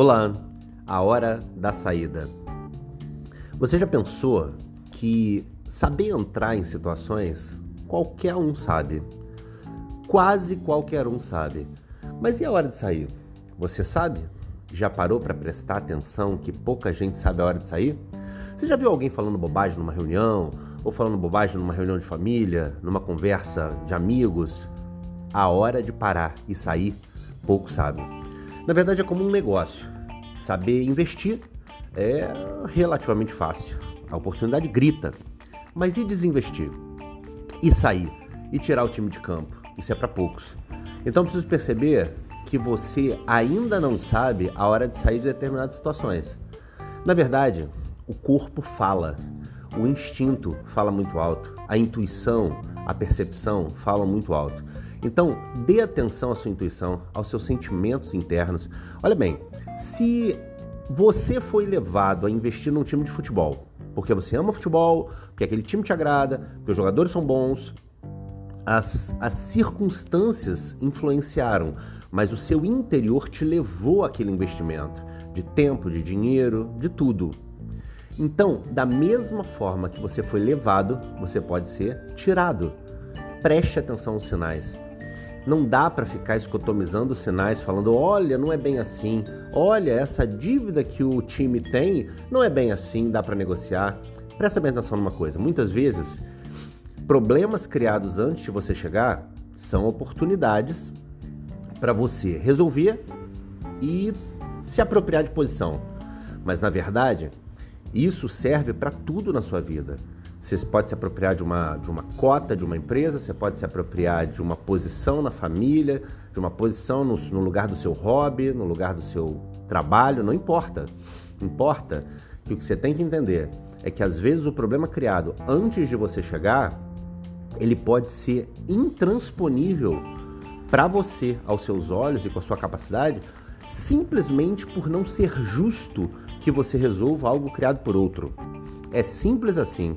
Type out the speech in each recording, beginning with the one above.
Olá, a hora da saída. Você já pensou que saber entrar em situações qualquer um sabe? Quase qualquer um sabe. Mas e a hora de sair? Você sabe? Já parou para prestar atenção que pouca gente sabe a hora de sair? Você já viu alguém falando bobagem numa reunião? Ou falando bobagem numa reunião de família? Numa conversa de amigos? A hora de parar e sair, pouco sabe. Na verdade, é como um negócio. Saber investir é relativamente fácil. A oportunidade grita. Mas e desinvestir? E sair? E tirar o time de campo? Isso é para poucos. Então preciso perceber que você ainda não sabe a hora de sair de determinadas situações. Na verdade, o corpo fala, o instinto fala muito alto, a intuição, a percepção falam muito alto. Então, dê atenção à sua intuição, aos seus sentimentos internos. Olha bem, se você foi levado a investir num time de futebol, porque você ama futebol, porque aquele time te agrada, porque os jogadores são bons, as, as circunstâncias influenciaram, mas o seu interior te levou àquele investimento de tempo, de dinheiro, de tudo. Então, da mesma forma que você foi levado, você pode ser tirado. Preste atenção aos sinais. Não dá para ficar escotomizando sinais, falando: olha, não é bem assim, olha, essa dívida que o time tem não é bem assim, dá para negociar. Presta bem atenção numa coisa: muitas vezes, problemas criados antes de você chegar são oportunidades para você resolver e se apropriar de posição. Mas na verdade, isso serve para tudo na sua vida. Você pode se apropriar de uma, de uma cota de uma empresa, você pode se apropriar de uma posição na família, de uma posição no, no lugar do seu hobby, no lugar do seu trabalho, não importa. Importa que o que você tem que entender é que às vezes o problema criado antes de você chegar, ele pode ser intransponível para você, aos seus olhos e com a sua capacidade, simplesmente por não ser justo que você resolva algo criado por outro. É simples assim.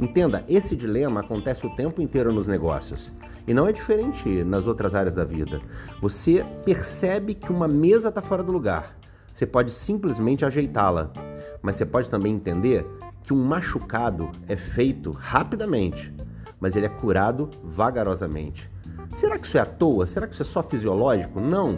Entenda, esse dilema acontece o tempo inteiro nos negócios. E não é diferente nas outras áreas da vida. Você percebe que uma mesa está fora do lugar. Você pode simplesmente ajeitá-la. Mas você pode também entender que um machucado é feito rapidamente, mas ele é curado vagarosamente. Será que isso é à toa? Será que isso é só fisiológico? Não.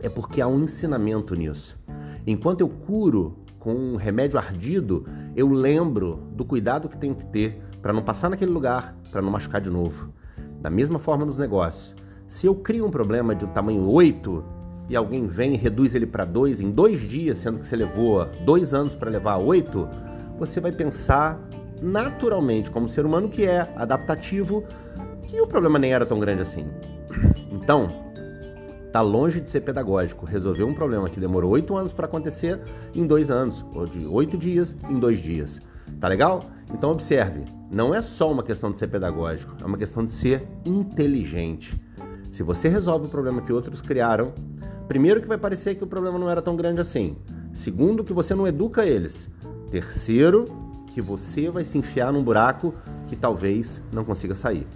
É porque há um ensinamento nisso. Enquanto eu curo com um remédio ardido, eu lembro do cuidado que tenho que ter para não passar naquele lugar, para não machucar de novo. Da mesma forma nos negócios. Se eu crio um problema de um tamanho 8 e alguém vem e reduz ele para 2 em dois dias, sendo que você levou dois anos para levar a 8, você vai pensar naturalmente, como ser humano que é, adaptativo, que o problema nem era tão grande assim. Então, Está longe de ser pedagógico. Resolver um problema que demorou oito anos para acontecer em dois anos, ou de oito dias em dois dias. Tá legal? Então observe, não é só uma questão de ser pedagógico, é uma questão de ser inteligente. Se você resolve o problema que outros criaram, primeiro que vai parecer que o problema não era tão grande assim. Segundo que você não educa eles. Terceiro, que você vai se enfiar num buraco que talvez não consiga sair.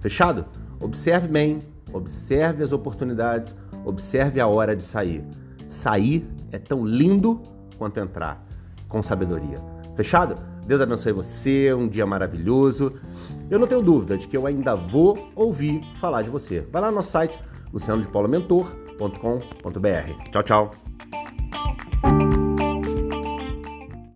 Fechado? Observe bem, Observe as oportunidades, observe a hora de sair. Sair é tão lindo quanto entrar, com sabedoria. Fechado? Deus abençoe você, um dia maravilhoso. Eu não tenho dúvida de que eu ainda vou ouvir falar de você. Vai lá no nosso site lucianodepaulamentor.com.br. Tchau, tchau.